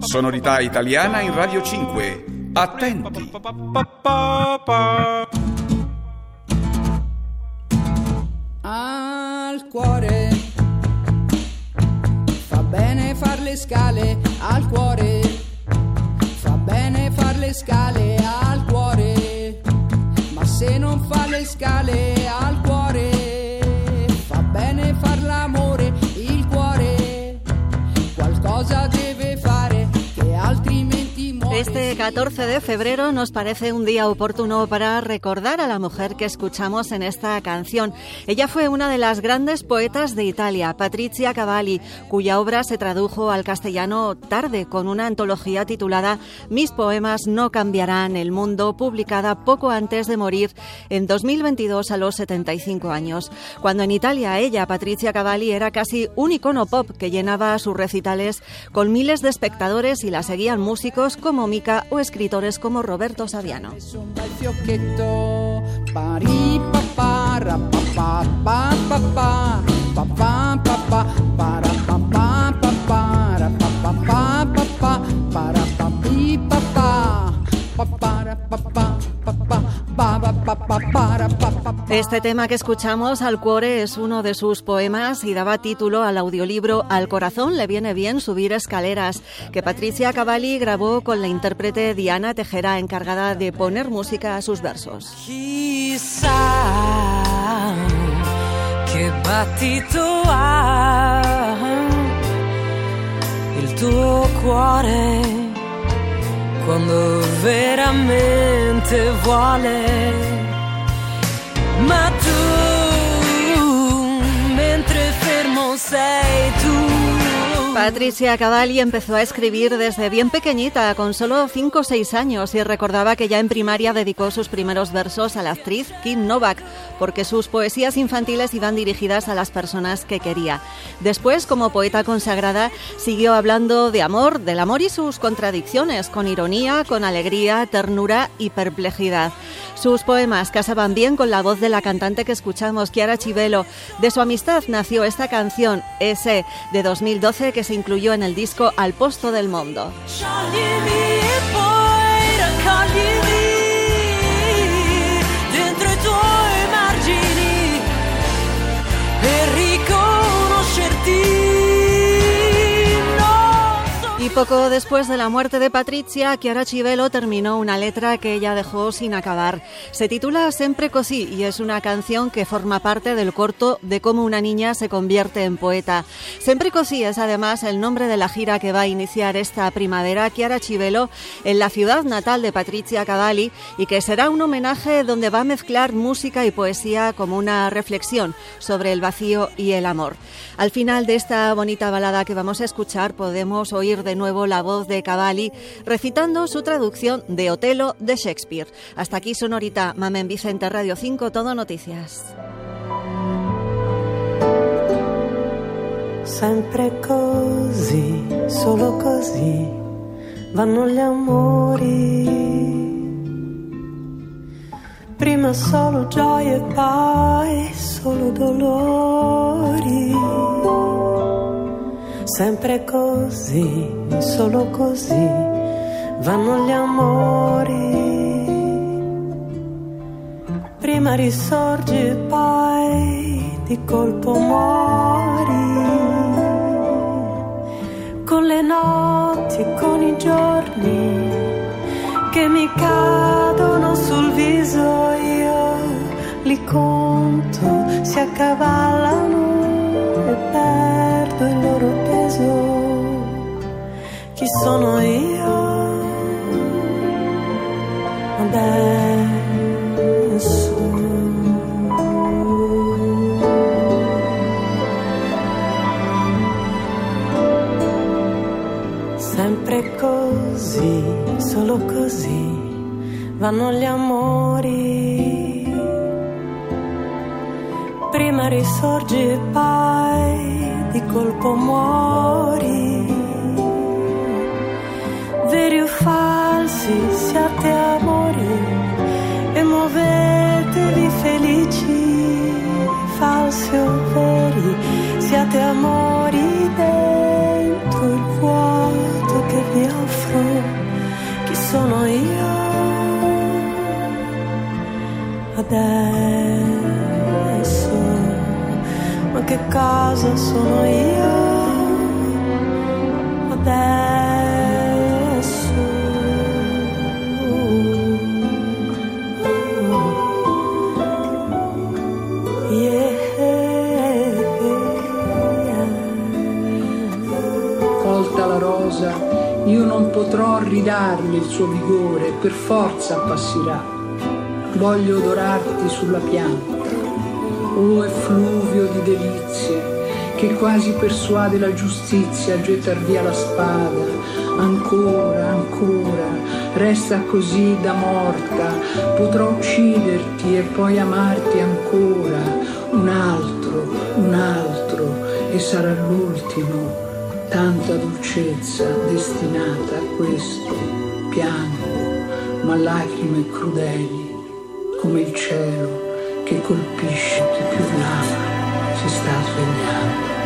Sonorità italiana in Radio 5. Attenti. Al cuore fa bene far le scale al cuore fa bene far le scale al cuore ma se non fa le scale al cuore Este 14 de febrero nos parece un día oportuno para recordar a la mujer que escuchamos en esta canción. Ella fue una de las grandes poetas de Italia, Patrizia Cavalli, cuya obra se tradujo al castellano tarde con una antología titulada Mis poemas no cambiarán el mundo, publicada poco antes de morir en 2022 a los 75 años. Cuando en Italia ella, Patrizia Cavalli, era casi un icono pop que llenaba sus recitales con miles de espectadores y la seguían músicos como O escritores como Roberto Saviano. Este tema que escuchamos, Al Cuore, es uno de sus poemas y daba título al audiolibro Al corazón le viene bien subir escaleras, que Patricia Cavalli grabó con la intérprete Diana Tejera, encargada de poner música a sus versos. Chissà che battito ha il tuo cuore quando veramente vuole. preconceito. Patricia Cavalli empezó a escribir desde bien pequeñita, con solo 5 o 6 años, y recordaba que ya en primaria dedicó sus primeros versos a la actriz Kim Novak, porque sus poesías infantiles iban dirigidas a las personas que quería. Después, como poeta consagrada, siguió hablando de amor, del amor y sus contradicciones, con ironía, con alegría, ternura y perplejidad. Sus poemas casaban bien con la voz de la cantante que escuchamos, Chiara Chivelo. De su amistad nació esta canción, ese, de 2012, que se incluyó en el disco Al Posto del Mundo. Poco después de la muerte de Patricia, Chiara Chivelo terminó una letra que ella dejó sin acabar. Se titula Sempre così y es una canción que forma parte del corto de cómo una niña se convierte en poeta. Sempre così es además el nombre de la gira que va a iniciar esta primavera Chiara Chivelo en la ciudad natal de Patricia Cavalli y que será un homenaje donde va a mezclar música y poesía como una reflexión sobre el vacío y el amor. Al final de esta bonita balada que vamos a escuchar podemos oír de nuevo la voz de Cavalli recitando su traducción de Otelo de Shakespeare. Hasta aquí Sonorita, Mamen Vicente Radio 5, Todo Noticias. Sempre così, solo così vanno gli amori. Prima solo gioie e poi solo dolori. Sempre così, solo così vanno gli amori. Prima risorgi e poi di colpo muori. Con le notti, con i giorni che mi cadono sul viso, io li conto, si accavallano e perdo Chi sono io? Adesso. Sempre così, solo così vanno gli amori. Prima risorgi e poi di colpo muori. Siate amori e muovetevi felici, falsi o veri, siate amori dentro il vuoto che vi offro. Chi sono io? Adesso, ma che cosa sono io? Potrò ridarle il suo vigore, per forza appassirà. Voglio odorarti sulla pianta, o effluvio di delizie, che quasi persuade la giustizia a gettar via la spada. Ancora, ancora, resta così da morta, potrò ucciderti e poi amarti ancora. Un altro, un altro, e sarà l'ultimo. Tanta dolcezza destinata a questo. Piango, ma lacrime crudeli, come il cielo che colpisce più l'ama si sta svegliando.